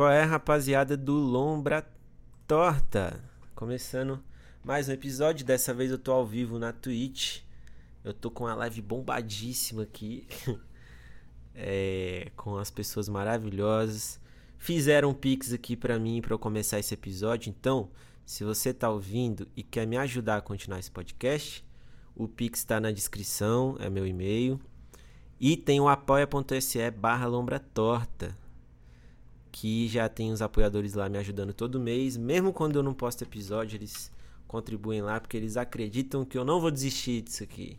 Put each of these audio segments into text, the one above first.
Qual é, rapaziada do Lombra Torta? Começando mais um episódio. Dessa vez eu tô ao vivo na Twitch. Eu tô com uma live bombadíssima aqui. é, com as pessoas maravilhosas. Fizeram um pix aqui pra mim para eu começar esse episódio. Então, se você tá ouvindo e quer me ajudar a continuar esse podcast, o pix tá na descrição, é meu e-mail. E tem o apoia.se barra lombra torta que já tem os apoiadores lá me ajudando todo mês. Mesmo quando eu não posto episódio, eles contribuem lá porque eles acreditam que eu não vou desistir disso aqui.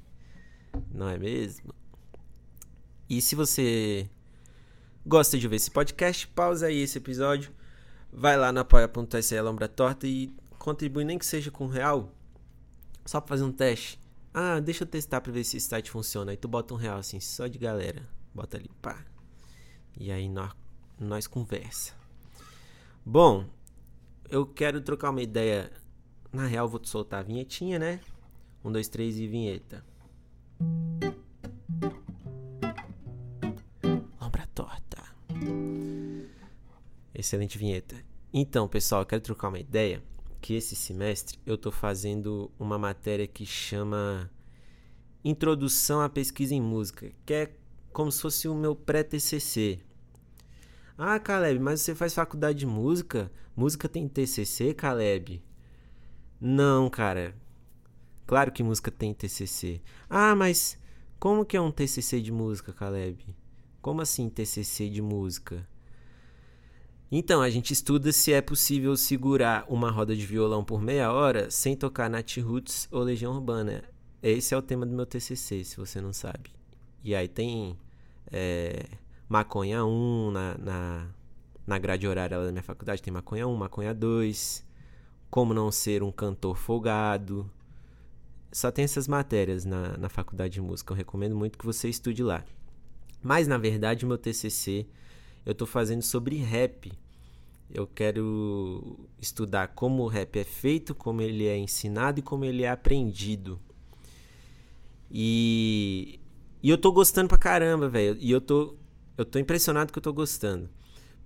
Não é mesmo? E se você gosta de ver esse podcast, pausa aí esse episódio, vai lá no apoia.se Lombra Torta e contribui nem que seja com um real, só pra fazer um teste. Ah, deixa eu testar pra ver se esse site funciona. Aí tu bota um real assim, só de galera. Bota ali, pá. E aí nós nós conversa. Bom, eu quero trocar uma ideia. Na real, vou te soltar a vinhetinha, né? Um, dois, três e vinheta. Lombra torta. Excelente vinheta. Então, pessoal, eu quero trocar uma ideia. Que esse semestre eu tô fazendo uma matéria que chama Introdução à Pesquisa em Música, que é como se fosse o meu pré-TCC. Ah, Caleb, mas você faz faculdade de música? Música tem TCC, Caleb? Não, cara. Claro que música tem TCC. Ah, mas como que é um TCC de música, Caleb? Como assim TCC de música? Então, a gente estuda se é possível segurar uma roda de violão por meia hora sem tocar Nat Roots ou Legião Urbana. Esse é o tema do meu TCC, se você não sabe. E aí tem é, maconha 1 na, na, na grade horária da minha faculdade, tem maconha 1, maconha 2, como não ser um cantor folgado. Só tem essas matérias na, na faculdade de música. Eu recomendo muito que você estude lá. Mas na verdade, meu TCC eu estou fazendo sobre rap. Eu quero estudar como o rap é feito, como ele é ensinado e como ele é aprendido. E, e eu tô gostando pra caramba, velho. E eu tô eu tô impressionado que eu tô gostando.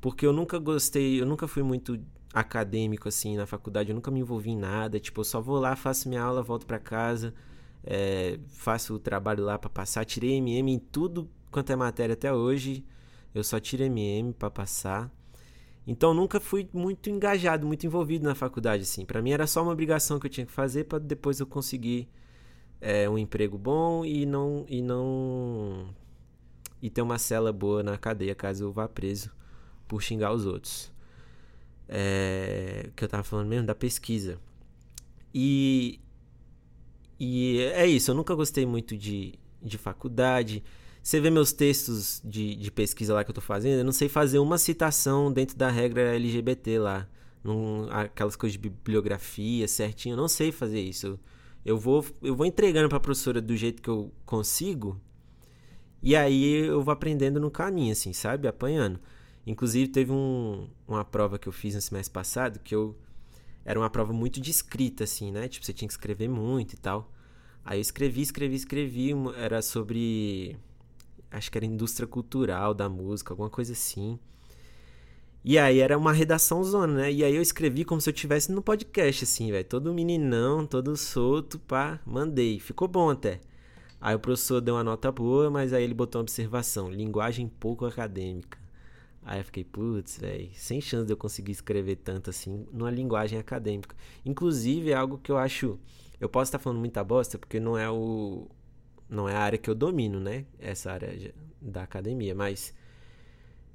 Porque eu nunca gostei, eu nunca fui muito acadêmico assim na faculdade, eu nunca me envolvi em nada. Tipo, eu só vou lá, faço minha aula, volto para casa, é, faço o trabalho lá para passar. Tirei MM em tudo quanto é matéria até hoje. Eu só tiro MM para passar. Então nunca fui muito engajado, muito envolvido na faculdade assim. Para mim era só uma obrigação que eu tinha que fazer para depois eu conseguir é, um emprego bom e não e não e ter uma cela boa na cadeia caso eu vá preso por xingar os outros. É, que eu tava falando mesmo da pesquisa. E, e é isso, eu nunca gostei muito de, de faculdade. Você vê meus textos de, de pesquisa lá que eu tô fazendo, eu não sei fazer uma citação dentro da regra LGBT lá. Num, aquelas coisas de bibliografia certinho, eu não sei fazer isso. Eu vou, eu vou entregando pra professora do jeito que eu consigo e aí eu vou aprendendo no caminho, assim, sabe? Apanhando. Inclusive, teve um, uma prova que eu fiz no semestre passado que eu. Era uma prova muito de escrita, assim, né? Tipo, você tinha que escrever muito e tal. Aí eu escrevi, escrevi, escrevi. Era sobre. Acho que era indústria cultural da música, alguma coisa assim. E aí era uma redação zona, né? E aí eu escrevi como se eu estivesse no podcast, assim, velho. Todo meninão, todo solto, pá, mandei. Ficou bom até. Aí o professor deu uma nota boa, mas aí ele botou uma observação: linguagem pouco acadêmica. Aí eu fiquei, putz, velho, sem chance de eu conseguir escrever tanto assim numa linguagem acadêmica. Inclusive, é algo que eu acho. Eu posso estar falando muita bosta, porque não é o. Não é a área que eu domino, né? Essa área da academia, mas.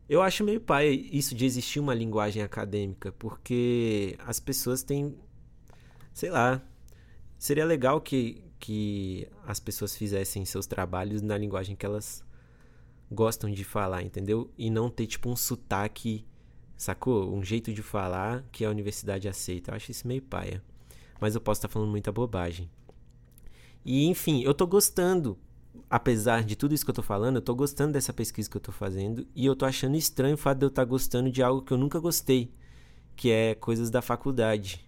Eu acho meio pai isso de existir uma linguagem acadêmica, porque as pessoas têm. Sei lá. Seria legal que, que as pessoas fizessem seus trabalhos na linguagem que elas gostam de falar, entendeu? E não ter tipo um sotaque, sacou? Um jeito de falar que a universidade aceita. Eu acho isso meio paia. Mas eu posso estar falando muita bobagem. E enfim, eu tô gostando. Apesar de tudo isso que eu tô falando, eu tô gostando dessa pesquisa que eu tô fazendo. E eu tô achando estranho o fato de eu estar gostando de algo que eu nunca gostei. Que é coisas da faculdade.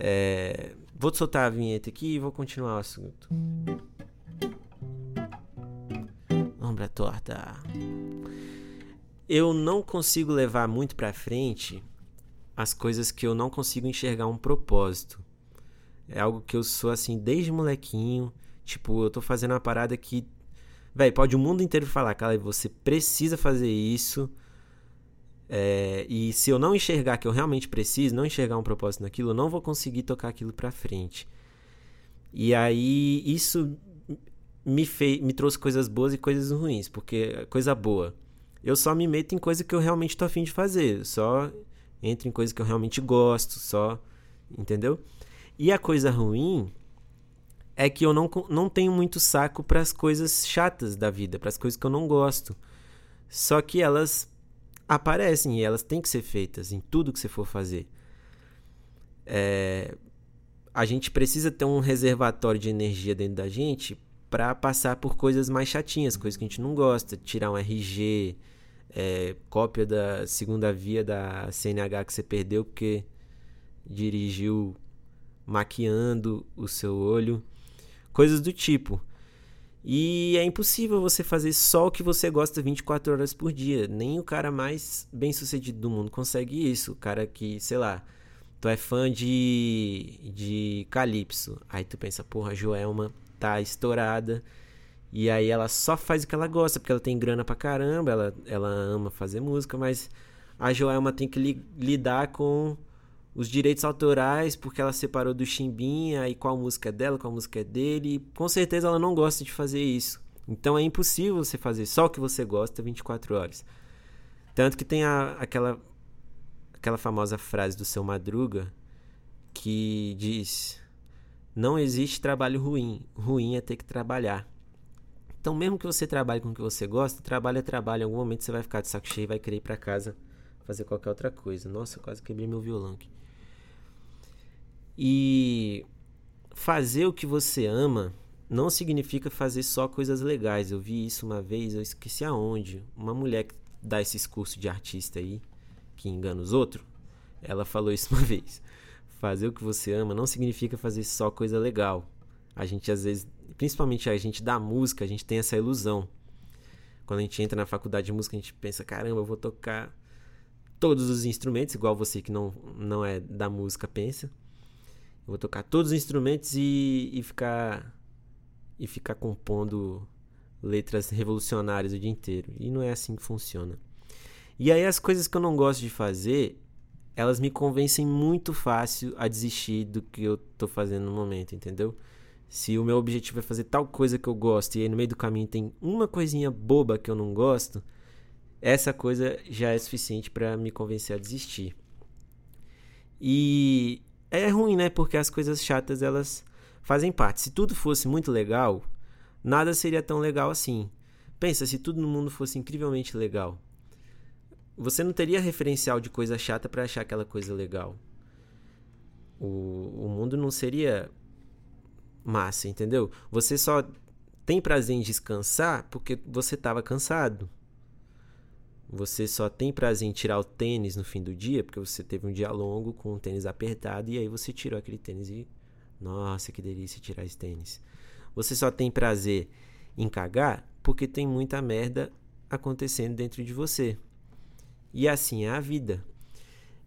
É, vou soltar a vinheta aqui e vou continuar o assunto. Ombra torta. eu não consigo levar muito pra frente as coisas que eu não consigo enxergar um propósito. É algo que eu sou assim desde molequinho. Tipo, eu tô fazendo uma parada que. Véi, pode o mundo inteiro falar, cara, você precisa fazer isso. É, e se eu não enxergar que eu realmente preciso, não enxergar um propósito naquilo, eu não vou conseguir tocar aquilo pra frente. E aí, isso me, fez, me trouxe coisas boas e coisas ruins, porque coisa boa. Eu só me meto em coisa que eu realmente tô afim de fazer. Só entro em coisa que eu realmente gosto, só. Entendeu? E a coisa ruim é que eu não, não tenho muito saco para as coisas chatas da vida, para as coisas que eu não gosto. Só que elas aparecem e elas têm que ser feitas em tudo que você for fazer. É, a gente precisa ter um reservatório de energia dentro da gente para passar por coisas mais chatinhas, coisas que a gente não gosta, tirar um RG, é, cópia da segunda via da CNH que você perdeu porque dirigiu maquiando o seu olho, coisas do tipo. E é impossível você fazer só o que você gosta 24 horas por dia. Nem o cara mais bem sucedido do mundo consegue isso. O cara que, sei lá, tu é fã de, de Calypso. Aí tu pensa, porra, a Joelma tá estourada. E aí ela só faz o que ela gosta, porque ela tem grana pra caramba, ela, ela ama fazer música, mas a Joelma tem que li, lidar com os direitos autorais, porque ela separou do Chimbinha, e qual música é dela, qual música é dele. Com certeza ela não gosta de fazer isso. Então é impossível você fazer só o que você gosta 24 horas. Tanto que tem a, aquela, aquela famosa frase do seu Madruga que diz: Não existe trabalho ruim, ruim é ter que trabalhar. Então, mesmo que você trabalhe com o que você gosta, trabalho é trabalho. Em algum momento você vai ficar de saco cheio e vai querer ir pra casa fazer qualquer outra coisa. Nossa, quase quebrei meu violão aqui. E fazer o que você ama não significa fazer só coisas legais. Eu vi isso uma vez, eu esqueci aonde. Uma mulher que dá esses cursos de artista aí, que engana os outros, ela falou isso uma vez. Fazer o que você ama não significa fazer só coisa legal. A gente às vezes, principalmente a gente da música, a gente tem essa ilusão. Quando a gente entra na faculdade de música, a gente pensa, caramba, eu vou tocar todos os instrumentos, igual você que não, não é da música pensa. Eu vou tocar todos os instrumentos e, e ficar e ficar compondo letras revolucionárias o dia inteiro. E não é assim que funciona. E aí as coisas que eu não gosto de fazer, elas me convencem muito fácil a desistir do que eu tô fazendo no momento, entendeu? Se o meu objetivo é fazer tal coisa que eu gosto e aí no meio do caminho tem uma coisinha boba que eu não gosto, essa coisa já é suficiente para me convencer a desistir. E é ruim, né? Porque as coisas chatas elas fazem parte. Se tudo fosse muito legal, nada seria tão legal assim. Pensa, se tudo no mundo fosse incrivelmente legal, você não teria referencial de coisa chata para achar aquela coisa legal. O, o mundo não seria massa, entendeu? Você só tem prazer em descansar porque você estava cansado. Você só tem prazer em tirar o tênis no fim do dia, porque você teve um dia longo com o tênis apertado e aí você tirou aquele tênis e. Nossa, que delícia tirar esse tênis. Você só tem prazer em cagar porque tem muita merda acontecendo dentro de você. E assim é a vida.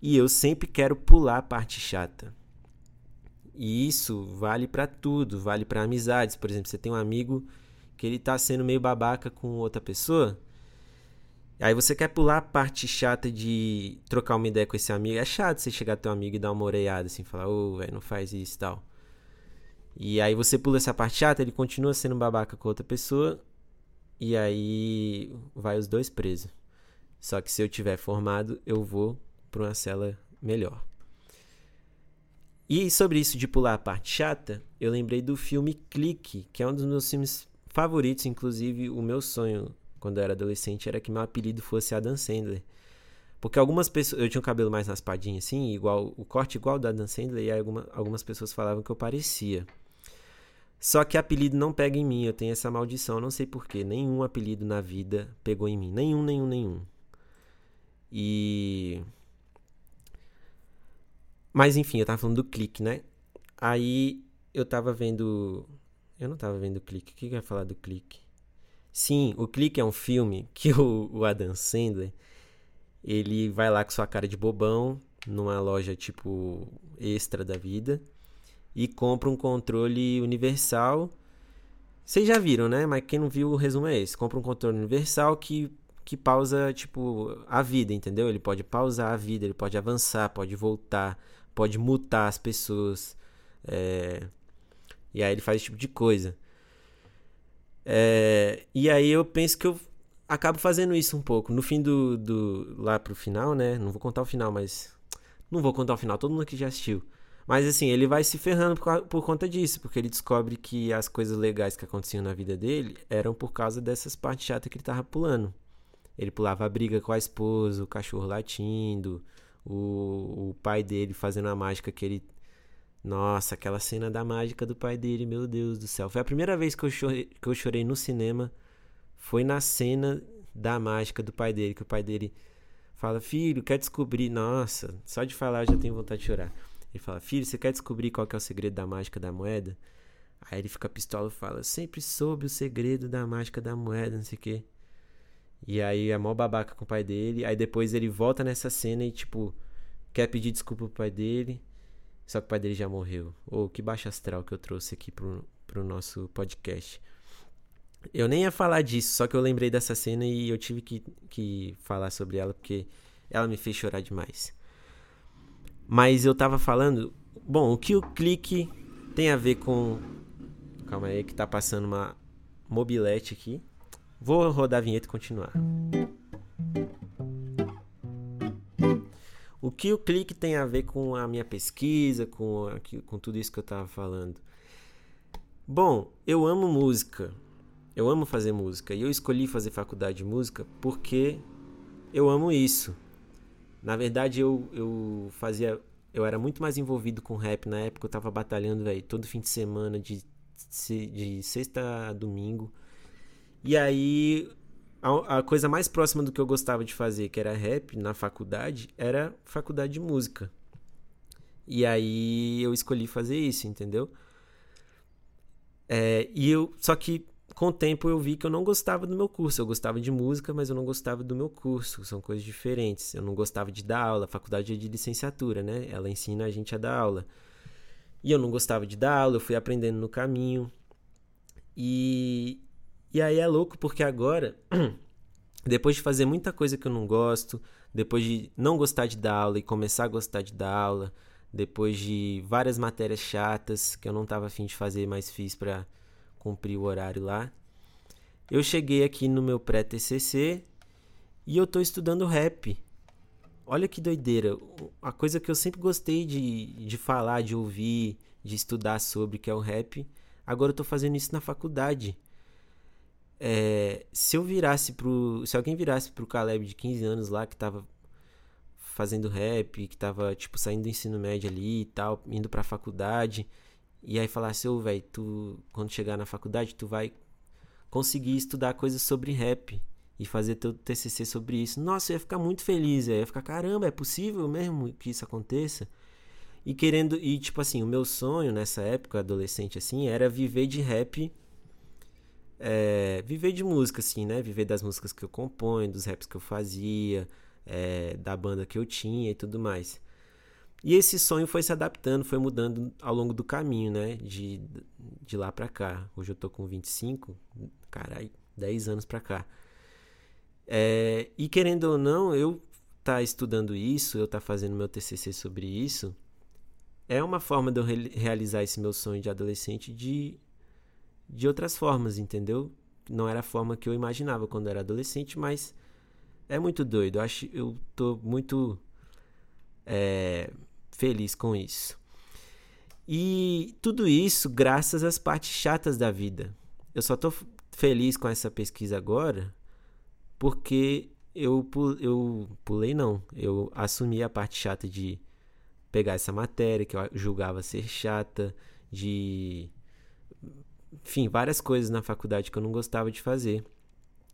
E eu sempre quero pular a parte chata. E isso vale para tudo, vale para amizades. Por exemplo, você tem um amigo que ele tá sendo meio babaca com outra pessoa, Aí você quer pular a parte chata de trocar uma ideia com esse amigo. É chato você chegar teu amigo e dar uma oreada assim, falar, ô, oh, velho, não faz isso e tal. E aí você pula essa parte chata, ele continua sendo babaca com outra pessoa. E aí vai os dois presos. Só que se eu tiver formado, eu vou para uma cela melhor. E sobre isso de pular a parte chata, eu lembrei do filme Clique, que é um dos meus filmes favoritos, inclusive o meu sonho quando eu era adolescente, era que meu apelido fosse Adam Sandler. Porque algumas pessoas. Eu tinha o um cabelo mais raspadinho, assim, igual o corte igual do Adam Sandler, e alguma, algumas pessoas falavam que eu parecia. Só que apelido não pega em mim, eu tenho essa maldição, não sei porquê. Nenhum apelido na vida pegou em mim. Nenhum, nenhum, nenhum. E. Mas enfim, eu tava falando do clique, né? Aí eu tava vendo. Eu não tava vendo o clique. O que eu ia falar do clique? Sim, o Clique é um filme que o, o Adam Sandler ele vai lá com sua cara de bobão numa loja tipo extra da vida e compra um controle universal. Vocês já viram, né? Mas quem não viu, o resumo é esse: compra um controle universal que, que pausa, tipo, a vida, entendeu? Ele pode pausar a vida, ele pode avançar, pode voltar, pode mutar as pessoas. É... E aí ele faz esse tipo de coisa. É... E aí eu penso que eu acabo fazendo isso um pouco. No fim do, do. Lá pro final, né? Não vou contar o final, mas. Não vou contar o final, todo mundo aqui já assistiu. Mas assim, ele vai se ferrando por, por, conta disso, porque ele descobre que as coisas legais que aconteciam na vida dele eram por causa dessas partes chatas que ele tava pulando. Ele pulava a briga com a esposa, o cachorro latindo, o, o pai dele fazendo a mágica que ele. Nossa, aquela cena da mágica do pai dele, meu Deus do céu. Foi a primeira vez que eu chorei, que eu chorei no cinema. Foi na cena da mágica do pai dele, que o pai dele fala: Filho, quer descobrir? Nossa, só de falar eu já tenho vontade de chorar. Ele fala: Filho, você quer descobrir qual que é o segredo da mágica da moeda? Aí ele fica pistola e fala: Sempre soube o segredo da mágica da moeda, não sei o quê. E aí é mó babaca com o pai dele. Aí depois ele volta nessa cena e, tipo, quer pedir desculpa pro pai dele. Só que o pai dele já morreu. Ou oh, que baixa astral que eu trouxe aqui pro, pro nosso podcast. Eu nem ia falar disso, só que eu lembrei dessa cena e eu tive que, que falar sobre ela porque ela me fez chorar demais. Mas eu tava falando. Bom, o que o clique tem a ver com. Calma aí, que tá passando uma mobilete aqui. Vou rodar a vinheta e continuar. O que o clique tem a ver com a minha pesquisa, com, a, com tudo isso que eu tava falando? Bom, eu amo música. Eu amo fazer música. E eu escolhi fazer faculdade de música porque eu amo isso. Na verdade, eu, eu fazia. Eu era muito mais envolvido com rap na época. Eu tava batalhando, velho, todo fim de semana, de, de sexta a domingo. E aí, a, a, coisa mais próxima do que eu gostava de fazer, que era rap na faculdade, era faculdade de música. E aí eu escolhi fazer isso, entendeu? É, e eu, só que com o tempo eu vi que eu não gostava do meu curso. Eu gostava de música, mas eu não gostava do meu curso. São coisas diferentes. Eu não gostava de dar aula. A faculdade é de licenciatura, né? Ela ensina a gente a dar aula. E eu não gostava de dar aula, eu fui aprendendo no caminho. E, e aí é louco porque agora, depois de fazer muita coisa que eu não gosto, depois de não gostar de dar aula e começar a gostar de dar aula, depois de várias matérias chatas que eu não estava afim de fazer, mas fiz para cumpri o horário lá. Eu cheguei aqui no meu pré-TCC e eu tô estudando rap. Olha que doideira. A coisa que eu sempre gostei de, de falar, de ouvir, de estudar sobre, que é o rap. Agora eu tô fazendo isso na faculdade. É, se eu virasse pro. Se alguém virasse pro Caleb de 15 anos lá, que tava fazendo rap, que tava, tipo, saindo do ensino médio ali e tal, indo pra faculdade, e aí falasse, ô, oh, velho, tu, quando chegar na faculdade, tu vai conseguir estudar coisas sobre rap e fazer teu TCC sobre isso. Nossa, eu ia ficar muito feliz, eu ia ficar, caramba, é possível mesmo que isso aconteça? E querendo, e tipo assim, o meu sonho nessa época, adolescente assim, era viver de rap, é, viver de música assim, né? Viver das músicas que eu componho, dos raps que eu fazia, é, da banda que eu tinha e tudo mais. E esse sonho foi se adaptando, foi mudando ao longo do caminho, né? De, de lá pra cá. Hoje eu tô com 25, caralho, 10 anos pra cá. É, e querendo ou não, eu tá estudando isso, eu tá fazendo meu TCC sobre isso, é uma forma de eu re realizar esse meu sonho de adolescente de, de outras formas, entendeu? Não era a forma que eu imaginava quando era adolescente, mas é muito doido. Eu acho, eu tô muito é, feliz com isso. E tudo isso graças às partes chatas da vida. Eu só tô feliz com essa pesquisa agora porque eu, eu pulei, não. Eu assumi a parte chata de pegar essa matéria que eu julgava ser chata, de. Enfim, várias coisas na faculdade que eu não gostava de fazer.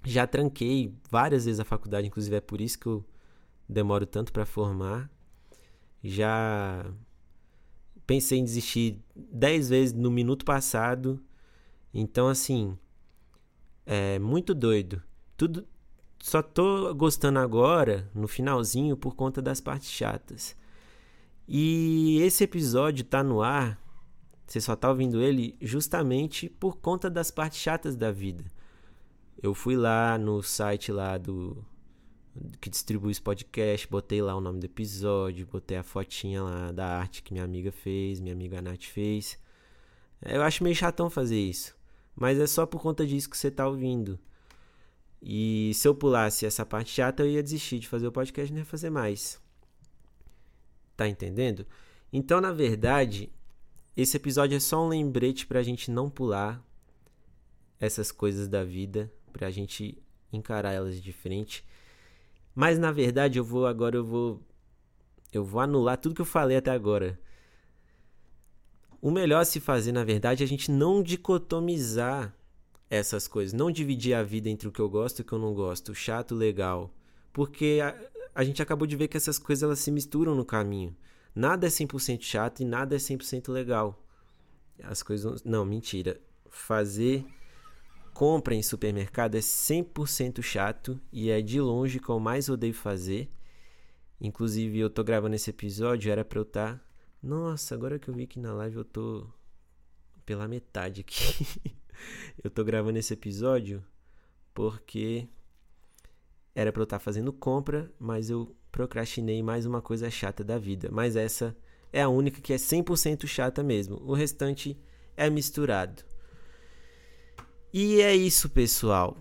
Já tranquei várias vezes a faculdade, inclusive é por isso que eu demoro tanto para formar já pensei em desistir dez vezes no minuto passado. Então, assim, é muito doido. Tudo, só tô gostando agora, no finalzinho, por conta das partes chatas. E esse episódio tá no ar, você só tá ouvindo ele justamente por conta das partes chatas da vida. Eu fui lá no site lá do que distribui esse podcast, botei lá o nome do episódio, botei a fotinha lá da arte que minha amiga fez, minha amiga Nath fez. Eu acho meio chatão fazer isso, mas é só por conta disso que você tá ouvindo. E se eu pulasse essa parte chata, eu ia desistir de fazer o podcast e não ia fazer mais. Tá entendendo? Então, na verdade, esse episódio é só um lembrete pra gente não pular essas coisas da vida, pra gente encarar elas de frente. Mas na verdade, eu vou agora eu vou eu vou anular tudo que eu falei até agora. O melhor a se fazer, na verdade, é a gente não dicotomizar essas coisas. Não dividir a vida entre o que eu gosto e o que eu não gosto, chato, legal. Porque a, a gente acabou de ver que essas coisas elas se misturam no caminho. Nada é 100% chato e nada é 100% legal. As coisas. Não, mentira. Fazer compra em supermercado é 100% chato e é de longe que eu mais odeio fazer. Inclusive, eu tô gravando esse episódio, era pra eu estar. Tá... Nossa, agora que eu vi que na live eu tô pela metade aqui. eu tô gravando esse episódio porque era para eu estar tá fazendo compra, mas eu procrastinei mais uma coisa chata da vida. Mas essa é a única que é 100% chata mesmo. O restante é misturado. E é isso, pessoal.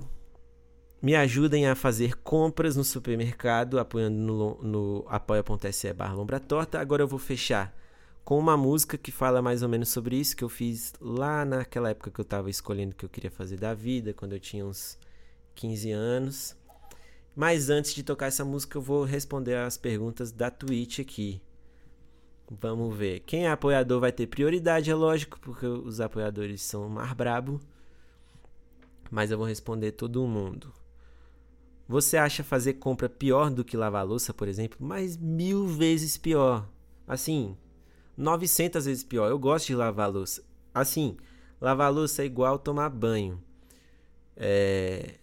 Me ajudem a fazer compras no supermercado, apoiando no, no apoia.se barra Torta. Agora eu vou fechar com uma música que fala mais ou menos sobre isso, que eu fiz lá naquela época que eu estava escolhendo o que eu queria fazer da vida, quando eu tinha uns 15 anos. Mas antes de tocar essa música, eu vou responder as perguntas da Twitch aqui. Vamos ver. Quem é apoiador vai ter prioridade, é lógico, porque os apoiadores são mais brabo. Mas eu vou responder todo mundo. Você acha fazer compra pior do que lavar louça, por exemplo? Mas mil vezes pior. Assim, 900 vezes pior. Eu gosto de lavar louça. Assim, lavar louça é igual tomar banho. É...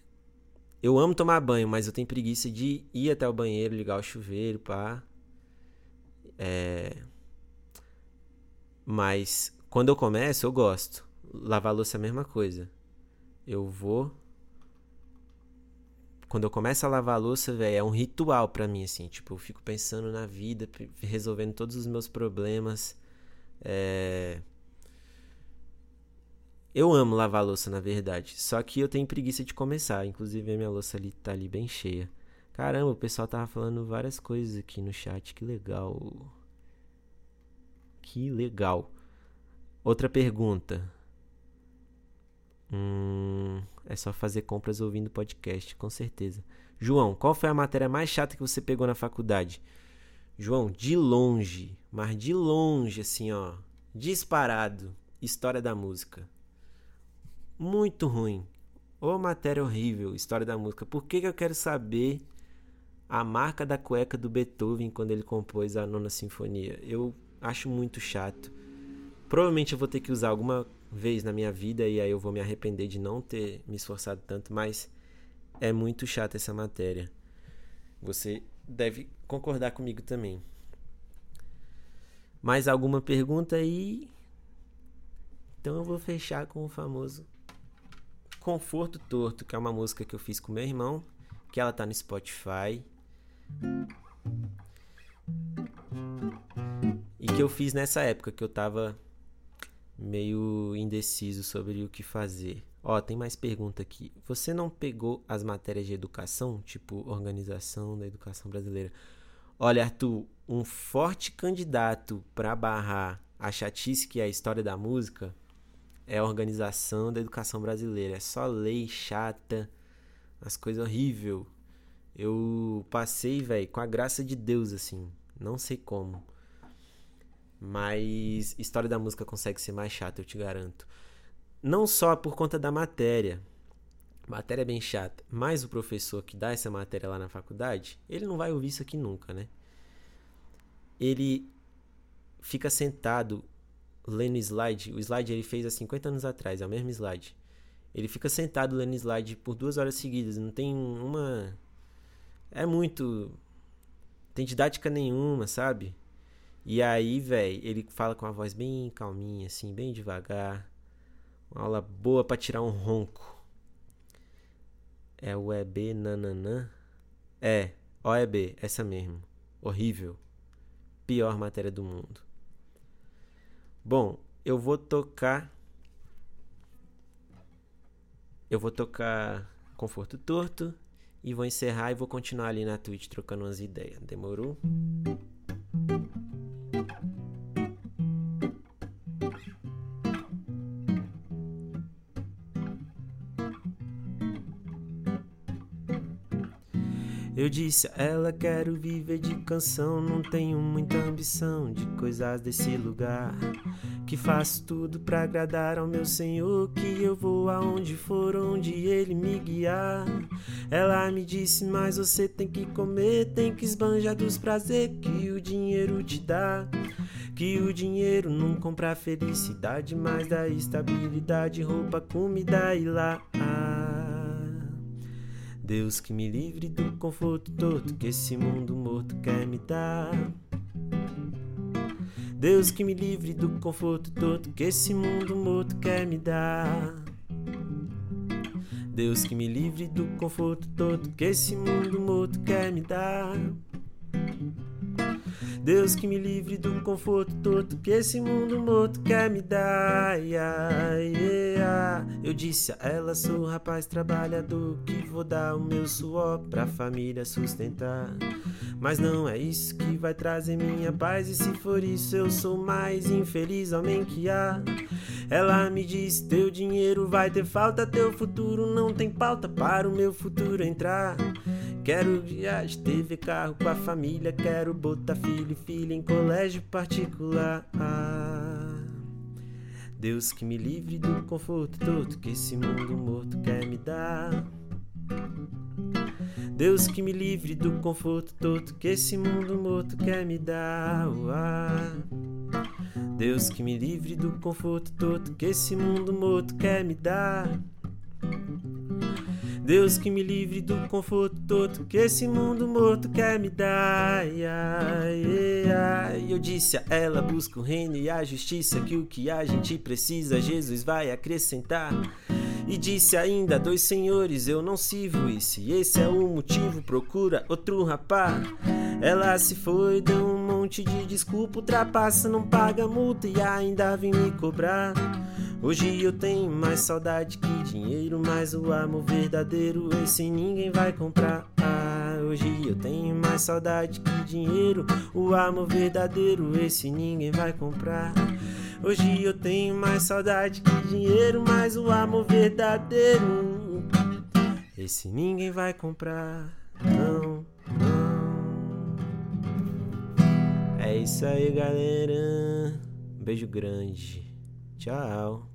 Eu amo tomar banho, mas eu tenho preguiça de ir até o banheiro, ligar o chuveiro, pá. É... Mas quando eu começo, eu gosto. Lavar louça é a mesma coisa. Eu vou quando eu começo a lavar a louça, velho, é um ritual para mim, assim. Tipo, eu fico pensando na vida, resolvendo todos os meus problemas. É... Eu amo lavar a louça, na verdade. Só que eu tenho preguiça de começar. Inclusive, a minha louça ali tá ali bem cheia. Caramba, o pessoal tava falando várias coisas aqui no chat. Que legal. Que legal. Outra pergunta. Hum, é só fazer compras ouvindo podcast, com certeza. João, qual foi a matéria mais chata que você pegou na faculdade? João, de longe, mas de longe, assim, ó, disparado, história da música. Muito ruim. Ô matéria horrível, história da música. Por que, que eu quero saber a marca da cueca do Beethoven quando ele compôs a nona sinfonia? Eu acho muito chato. Provavelmente eu vou ter que usar alguma vez na minha vida e aí eu vou me arrepender de não ter me esforçado tanto, mas é muito chata essa matéria. Você deve concordar comigo também. Mais alguma pergunta aí? Então eu vou fechar com o famoso Conforto Torto, que é uma música que eu fiz com meu irmão, que ela tá no Spotify. E que eu fiz nessa época que eu tava meio indeciso sobre o que fazer. Ó, tem mais pergunta aqui. Você não pegou as matérias de educação, tipo organização da educação brasileira? Olha, Arthur, um forte candidato para barrar a chatice que é a história da música é a organização da educação brasileira. É só lei chata, as coisas horrível. Eu passei, velho, com a graça de Deus assim, não sei como. Mas história da música consegue ser mais chata, eu te garanto. Não só por conta da matéria. Matéria é bem chata. Mas o professor que dá essa matéria lá na faculdade, ele não vai ouvir isso aqui nunca, né? Ele fica sentado lendo slide. O slide ele fez há 50 anos atrás, é o mesmo slide. Ele fica sentado lendo slide por duas horas seguidas. Não tem uma é muito. Tem didática nenhuma, sabe? E aí, velho, ele fala com a voz bem calminha, assim, bem devagar. Uma aula boa para tirar um ronco. É o EB nananã? É, OEB, essa mesmo. Horrível. Pior matéria do mundo. Bom, eu vou tocar. Eu vou tocar Conforto Torto e vou encerrar e vou continuar ali na Twitch trocando umas ideias. Demorou? Eu disse a ela: Quero viver de canção. Não tenho muita ambição de coisas desse lugar. Que faço tudo pra agradar ao meu Senhor. Que eu vou aonde for, onde Ele me guiar. Ela me disse: Mas você tem que comer, tem que esbanjar dos prazeres que o dinheiro te dá. Que o dinheiro não compra felicidade, mas dá estabilidade, roupa, comida e lá. Deus que me livre do conforto todo que esse mundo morto quer me dar. Deus que me livre do conforto todo que esse mundo morto quer me dar. Deus que me livre do conforto todo que esse mundo morto quer me dar. Deus que me livre do conforto todo que esse mundo morto quer me dar. Yeah, yeah. Eu disse a ela: sou rapaz trabalhador que vou dar o meu suor pra família sustentar. Mas não é isso que vai trazer minha paz. E se for isso, eu sou mais infeliz homem que há. Ela me disse: teu dinheiro vai ter falta, teu futuro não tem pauta para o meu futuro entrar. Quero viagem, TV, carro com a família. Quero botar filho e filha em colégio particular. Deus que me livre do conforto todo que esse mundo morto quer me dar. Deus que me livre do conforto todo que esse mundo morto quer me dar. Deus que me livre do conforto todo que esse mundo morto quer me dar. Deus que me livre do conforto todo que esse mundo morto quer me dar. E eu disse a ela: busca o reino e a justiça, que o que a gente precisa, Jesus vai acrescentar. E disse ainda: Dois senhores, eu não sirvo isso. E esse é o motivo, procura outro rapaz. Ela se foi, deu um monte de desculpa, ultrapassa, não paga multa e ainda vem me cobrar. Hoje eu tenho mais saudade que dinheiro, mas o amor verdadeiro esse ninguém vai comprar. Ah, hoje eu tenho mais saudade que dinheiro, o amor verdadeiro esse ninguém vai comprar. Hoje eu tenho mais saudade que dinheiro, mas o amor verdadeiro esse ninguém vai comprar. Não, não. É isso aí, galera. Um beijo grande. Tchau.